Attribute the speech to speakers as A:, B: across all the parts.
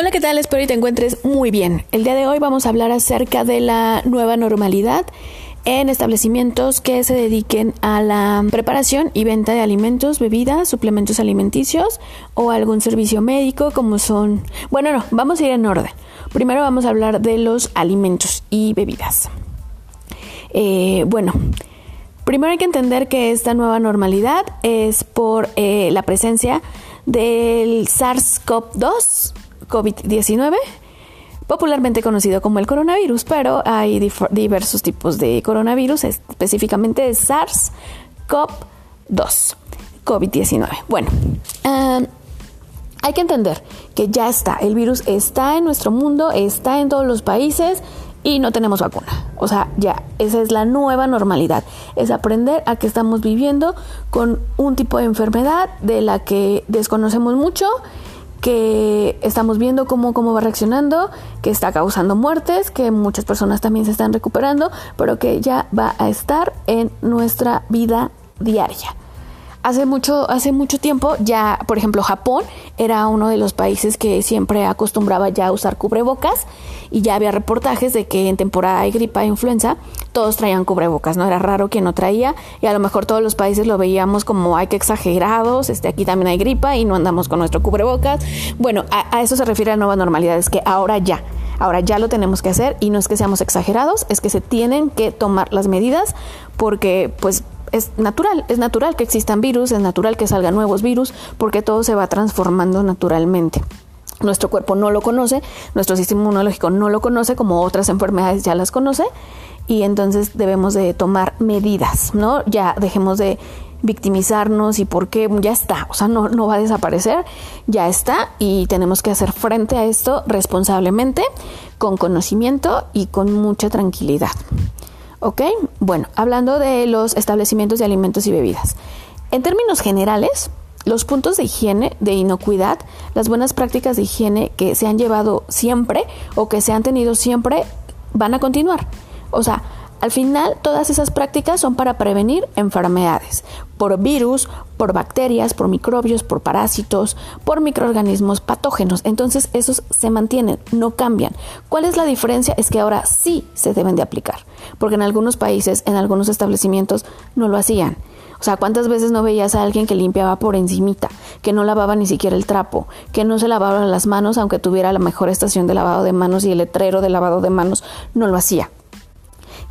A: Hola, ¿qué tal? Espero que te encuentres muy bien. El día de hoy vamos a hablar acerca de la nueva normalidad en establecimientos que se dediquen a la preparación y venta de alimentos, bebidas, suplementos alimenticios o algún servicio médico como son... Bueno, no, vamos a ir en orden. Primero vamos a hablar de los alimentos y bebidas. Eh, bueno, primero hay que entender que esta nueva normalidad es por eh, la presencia del SARS-CoV-2 COVID-19, popularmente conocido como el coronavirus, pero hay diversos tipos de coronavirus, específicamente SARS-CoV-2, COVID-19. Bueno, hay que entender que ya está, el virus está en nuestro mundo, está en todos los países y no tenemos vacuna. O sea, ya, esa es la nueva normalidad. Es aprender a que estamos viviendo con un tipo de enfermedad de la que desconocemos mucho que estamos viendo cómo, cómo va reaccionando, que está causando muertes, que muchas personas también se están recuperando, pero que ya va a estar en nuestra vida diaria. Hace mucho, hace mucho tiempo ya, por ejemplo, Japón era uno de los países que siempre acostumbraba ya a usar cubrebocas y ya había reportajes de que en temporada de gripa e influenza todos traían cubrebocas, no era raro que no traía y a lo mejor todos los países lo veíamos como hay que exagerados, este aquí también hay gripa y no andamos con nuestro cubrebocas. Bueno, a, a eso se refiere la nueva normalidad, es que ahora ya Ahora ya lo tenemos que hacer y no es que seamos exagerados, es que se tienen que tomar las medidas porque pues es natural, es natural que existan virus, es natural que salgan nuevos virus, porque todo se va transformando naturalmente. Nuestro cuerpo no lo conoce, nuestro sistema inmunológico no lo conoce, como otras enfermedades ya las conoce, y entonces debemos de tomar medidas, ¿no? Ya dejemos de victimizarnos y porque ya está, o sea, no, no va a desaparecer, ya está y tenemos que hacer frente a esto responsablemente, con conocimiento y con mucha tranquilidad. ¿Ok? Bueno, hablando de los establecimientos de alimentos y bebidas. En términos generales, los puntos de higiene, de inocuidad, las buenas prácticas de higiene que se han llevado siempre o que se han tenido siempre van a continuar. O sea, al final, todas esas prácticas son para prevenir enfermedades por virus, por bacterias, por microbios, por parásitos, por microorganismos patógenos. Entonces, esos se mantienen, no cambian. ¿Cuál es la diferencia? Es que ahora sí se deben de aplicar, porque en algunos países, en algunos establecimientos, no lo hacían. O sea, ¿cuántas veces no veías a alguien que limpiaba por encimita, que no lavaba ni siquiera el trapo, que no se lavaba las manos aunque tuviera la mejor estación de lavado de manos y el letrero de lavado de manos no lo hacía?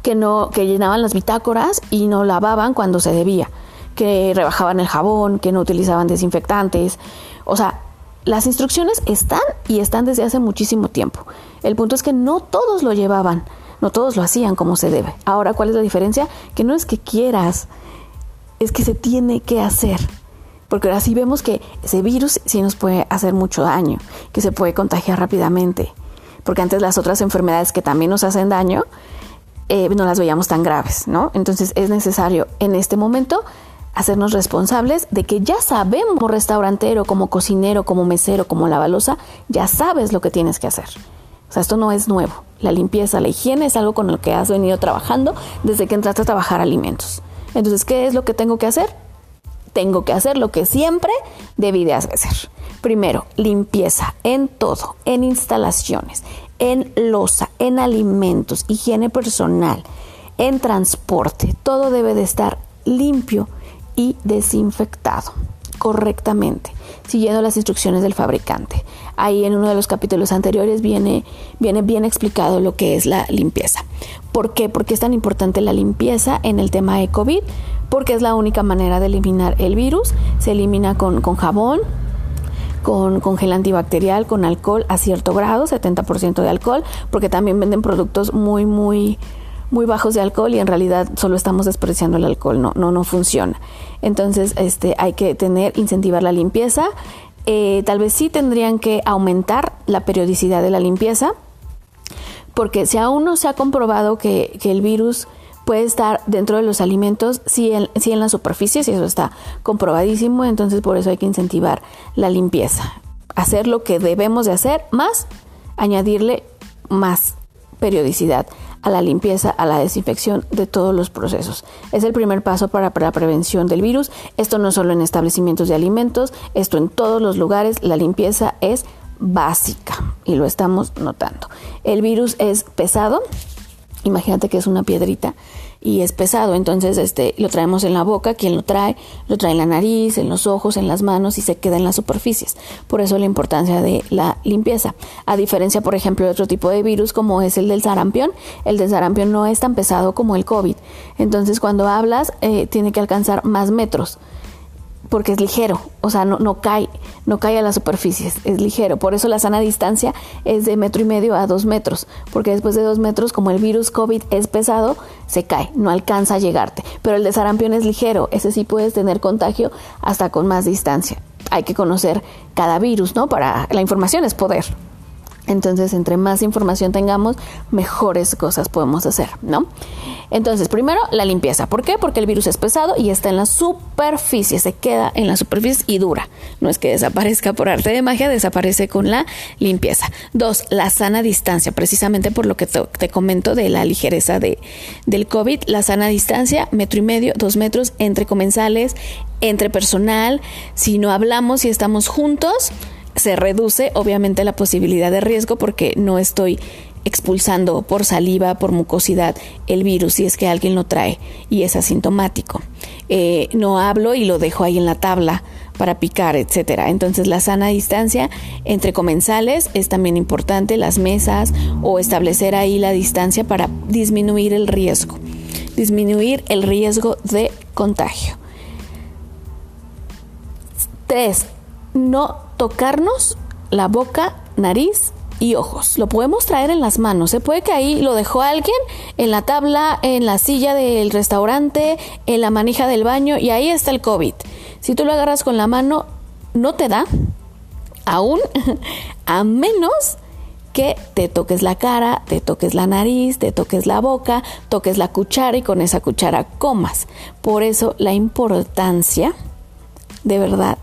A: Que no que llenaban las bitácoras y no lavaban cuando se debía, que rebajaban el jabón, que no utilizaban desinfectantes. O sea, las instrucciones están y están desde hace muchísimo tiempo. El punto es que no todos lo llevaban, no todos lo hacían como se debe. Ahora, ¿cuál es la diferencia? Que no es que quieras, es que se tiene que hacer. Porque ahora sí vemos que ese virus sí nos puede hacer mucho daño, que se puede contagiar rápidamente. Porque antes las otras enfermedades que también nos hacen daño, eh, no las veíamos tan graves, ¿no? Entonces es necesario en este momento hacernos responsables de que ya sabemos como restaurantero, como cocinero, como mesero, como lavalosa, ya sabes lo que tienes que hacer. O sea, esto no es nuevo. La limpieza, la higiene es algo con lo que has venido trabajando desde que entraste a trabajar alimentos. Entonces, ¿qué es lo que tengo que hacer? Tengo que hacer lo que siempre debí de hacer. Primero, limpieza en todo, en instalaciones, en losa, en alimentos, higiene personal, en transporte. Todo debe de estar limpio y desinfectado correctamente, siguiendo las instrucciones del fabricante. Ahí en uno de los capítulos anteriores viene, viene bien explicado lo que es la limpieza. ¿Por qué? Porque es tan importante la limpieza en el tema de COVID, porque es la única manera de eliminar el virus. Se elimina con, con jabón, con, gel antibacterial, con alcohol a cierto grado, 70% de alcohol, porque también venden productos muy, muy, muy bajos de alcohol y en realidad solo estamos despreciando el alcohol, no, no, no funciona. Entonces, este, hay que tener, incentivar la limpieza. Eh, tal vez sí tendrían que aumentar la periodicidad de la limpieza, porque si aún no se ha comprobado que, que el virus puede estar dentro de los alimentos, sí en, en las superficies, y eso está comprobadísimo, entonces por eso hay que incentivar la limpieza. Hacer lo que debemos de hacer, más añadirle más periodicidad a la limpieza, a la desinfección de todos los procesos. Es el primer paso para, para, la prevención del virus. Esto no solo en establecimientos de alimentos, esto en todos los lugares. La limpieza es básica y lo estamos notando. El virus es pesado, imagínate que es una piedrita y es pesado, entonces este lo traemos en la boca, quien lo trae, lo trae en la nariz, en los ojos, en las manos y se queda en las superficies. Por eso la importancia de la limpieza. A diferencia, por ejemplo, de otro tipo de virus como es el del sarampión, el del sarampión no es tan pesado como el COVID. Entonces, cuando hablas, eh, tiene que alcanzar más metros porque es ligero, o sea, no, no, cae, no cae a las superficies, es ligero. Por eso la sana distancia es de metro y medio a dos metros, porque después de dos metros, como el virus COVID es pesado, se cae, no alcanza a llegarte. Pero el de sarampión es ligero, ese sí puedes tener contagio hasta con más distancia. Hay que conocer cada virus, ¿no? Para la información es poder. Entonces, entre más información tengamos, mejores cosas podemos hacer, ¿no? Entonces, primero, la limpieza. ¿Por qué? Porque el virus es pesado y está en la superficie, se queda en la superficie y dura. No es que desaparezca por arte de magia, desaparece con la limpieza. Dos, la sana distancia, precisamente por lo que te, comento de la ligereza de, del COVID. La sana distancia, metro y medio, dos metros entre comensales, entre personal. Si no hablamos y estamos juntos, se reduce obviamente la posibilidad de riesgo porque no estoy expulsando por saliva, por mucosidad el virus si es que alguien lo trae y es asintomático. Eh, no hablo y lo dejo ahí en la tabla para picar, etcétera. Entonces la sana distancia entre comensales es también importante, las mesas o establecer ahí la distancia para disminuir el riesgo, disminuir el riesgo de contagio. Tres, no tocarnos la boca, nariz y ojos. Lo podemos traer en las manos. Se puede que ahí lo dejó alguien en la tabla, en la silla del restaurante, en la manija del baño y ahí está el COVID. Si tú lo agarras con la mano, no te da, aún, a menos que te toques la cara, te toques la nariz, te toques la boca, toques la cuchara y con esa cuchara comas. Por eso la importancia, de verdad,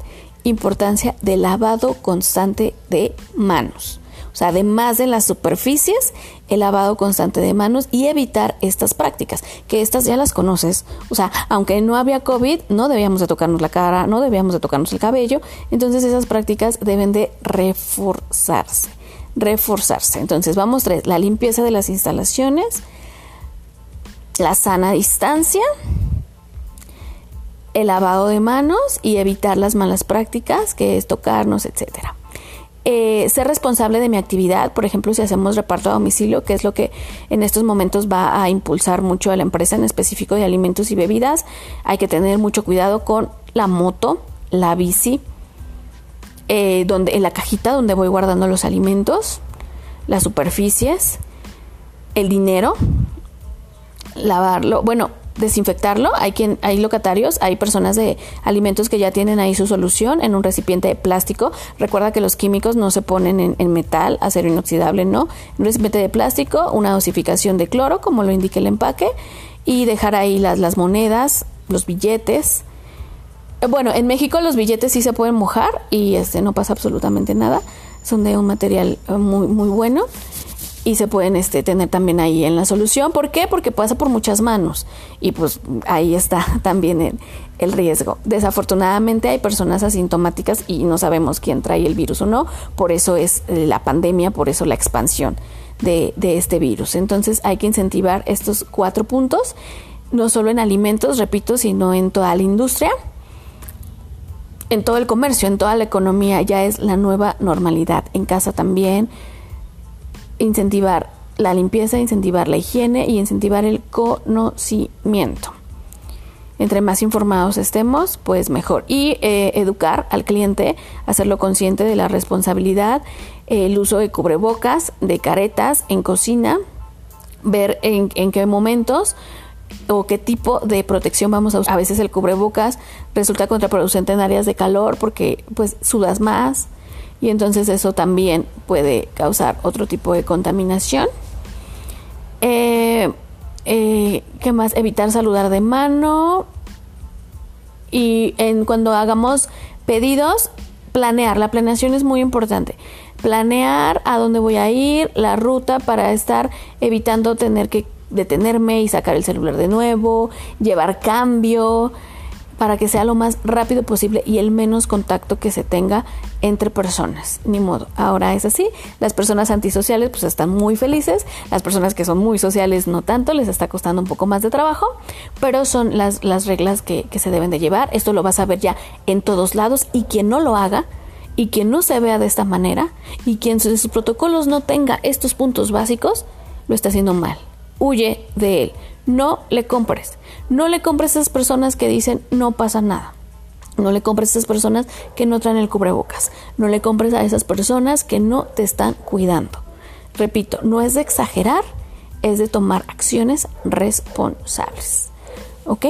A: importancia del lavado constante de manos. O sea, además de las superficies, el lavado constante de manos y evitar estas prácticas, que estas ya las conoces. O sea, aunque no había COVID, no debíamos de tocarnos la cara, no debíamos de tocarnos el cabello. Entonces esas prácticas deben de reforzarse. Reforzarse. Entonces vamos tres, la limpieza de las instalaciones, la sana distancia, el lavado de manos y evitar las malas prácticas, que es tocarnos, etcétera. Eh, ser responsable de mi actividad, por ejemplo, si hacemos reparto a domicilio, que es lo que en estos momentos va a impulsar mucho a la empresa en específico de alimentos y bebidas, hay que tener mucho cuidado con la moto, la bici, eh, donde, en la cajita donde voy guardando los alimentos, las superficies, el dinero, lavarlo. Bueno, desinfectarlo. Hay quien, hay locatarios, hay personas de alimentos que ya tienen ahí su solución en un recipiente de plástico. Recuerda que los químicos no se ponen en, metal, acero inoxidable, no. En un recipiente de plástico, una dosificación de cloro, como lo indica el empaque, y dejar ahí las, las monedas, los billetes. Bueno, en México los billetes sí se pueden mojar y este no pasa absolutamente nada. Son de un material eh, muy, muy bueno y se pueden este, tener también ahí en la solución. ¿Por qué? Porque pasa por muchas manos y pues ahí está también el, riesgo. Desafortunadamente hay personas asintomáticas y no sabemos quién trae el virus o no, por eso es la pandemia, por eso la expansión de, de este virus. Entonces hay que incentivar estos cuatro puntos, no solo en alimentos, repito, sino en toda la industria en todo el comercio, en toda la economía, ya es la nueva normalidad. En casa también, incentivar la limpieza, incentivar la higiene y incentivar el conocimiento. Entre más informados estemos, pues mejor. Y eh, educar al cliente, hacerlo consciente de la responsabilidad, el uso de cubrebocas, de caretas en cocina, ver en, en qué momentos o qué tipo de protección vamos a usar. A veces el cubrebocas resulta contraproducente en áreas de calor porque pues sudas más, y entonces eso también puede causar otro tipo de contaminación. Eh, eh, ¿Qué más? Evitar saludar de mano. Y en, cuando hagamos pedidos, planear. La planeación es muy importante. Planear a dónde voy a ir, la ruta para estar evitando tener que detenerme y sacar el celular de nuevo, llevar cambio para que sea lo más rápido posible y el menos contacto que se tenga entre personas. Ni modo. Ahora es así. Las personas antisociales pues están muy felices. Las personas que son muy sociales no tanto. Les está costando un poco más de trabajo. Pero son las, las reglas que, que se deben de llevar. Esto lo vas a ver ya en todos lados. Y quien no lo haga y quien no se vea de esta manera y quien en sus protocolos no tenga estos puntos básicos, lo está haciendo mal. Huye de él. No le compres. No le compres a esas personas que dicen no pasa nada. No le compres a esas personas que no traen el cubrebocas. No le compres a esas personas que no te están cuidando. Repito, no es de exagerar, es de tomar acciones responsables. ¿Ok?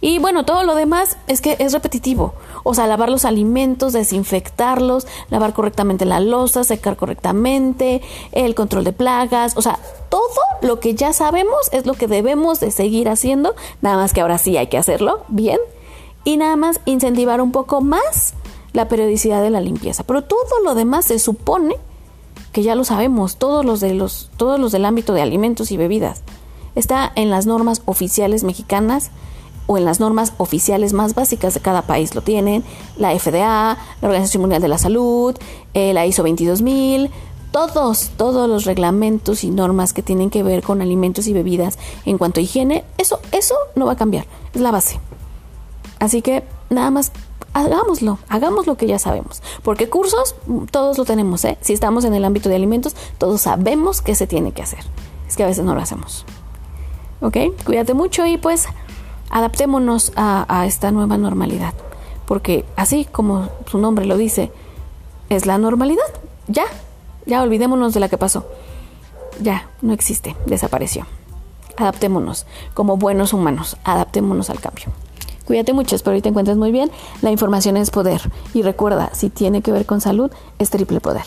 A: Y bueno, todo lo demás es que es repetitivo. O sea, lavar los alimentos, desinfectarlos, lavar correctamente la losa, secar correctamente, el control de plagas. O sea, todo lo que ya sabemos es lo que debemos de seguir haciendo. Nada más que ahora sí hay que hacerlo bien. Y nada más incentivar un poco más la periodicidad de la limpieza. Pero todo lo demás se supone que ya lo sabemos, todos los de los, todos los del ámbito de alimentos y bebidas. Está en las normas oficiales mexicanas o en las normas oficiales más básicas de cada país lo tienen, la FDA, la Organización Mundial de la Salud, eh, la ISO 22000, todos, todos los reglamentos y normas que tienen que ver con alimentos y bebidas en cuanto a higiene, eso, eso no va a cambiar, es la base. Así que nada más hagámoslo, hagamos lo que ya sabemos. Porque cursos, todos lo tenemos, ¿eh? Si estamos en el ámbito de alimentos, todos sabemos qué se tiene que hacer. Es que a veces no lo hacemos. ¿Ok? Cuídate mucho y pues adaptémonos a, esta nueva normalidad, porque así como su nombre lo dice, es la normalidad. Ya, ya olvidémonos de la que pasó. Ya, no existe, desapareció. Adaptémonos como buenos humanos, adaptémonos al cambio. Cuídate mucho, espero que te encuentres muy bien. La información es poder. Y recuerda, si tiene que ver con salud, es triple poder.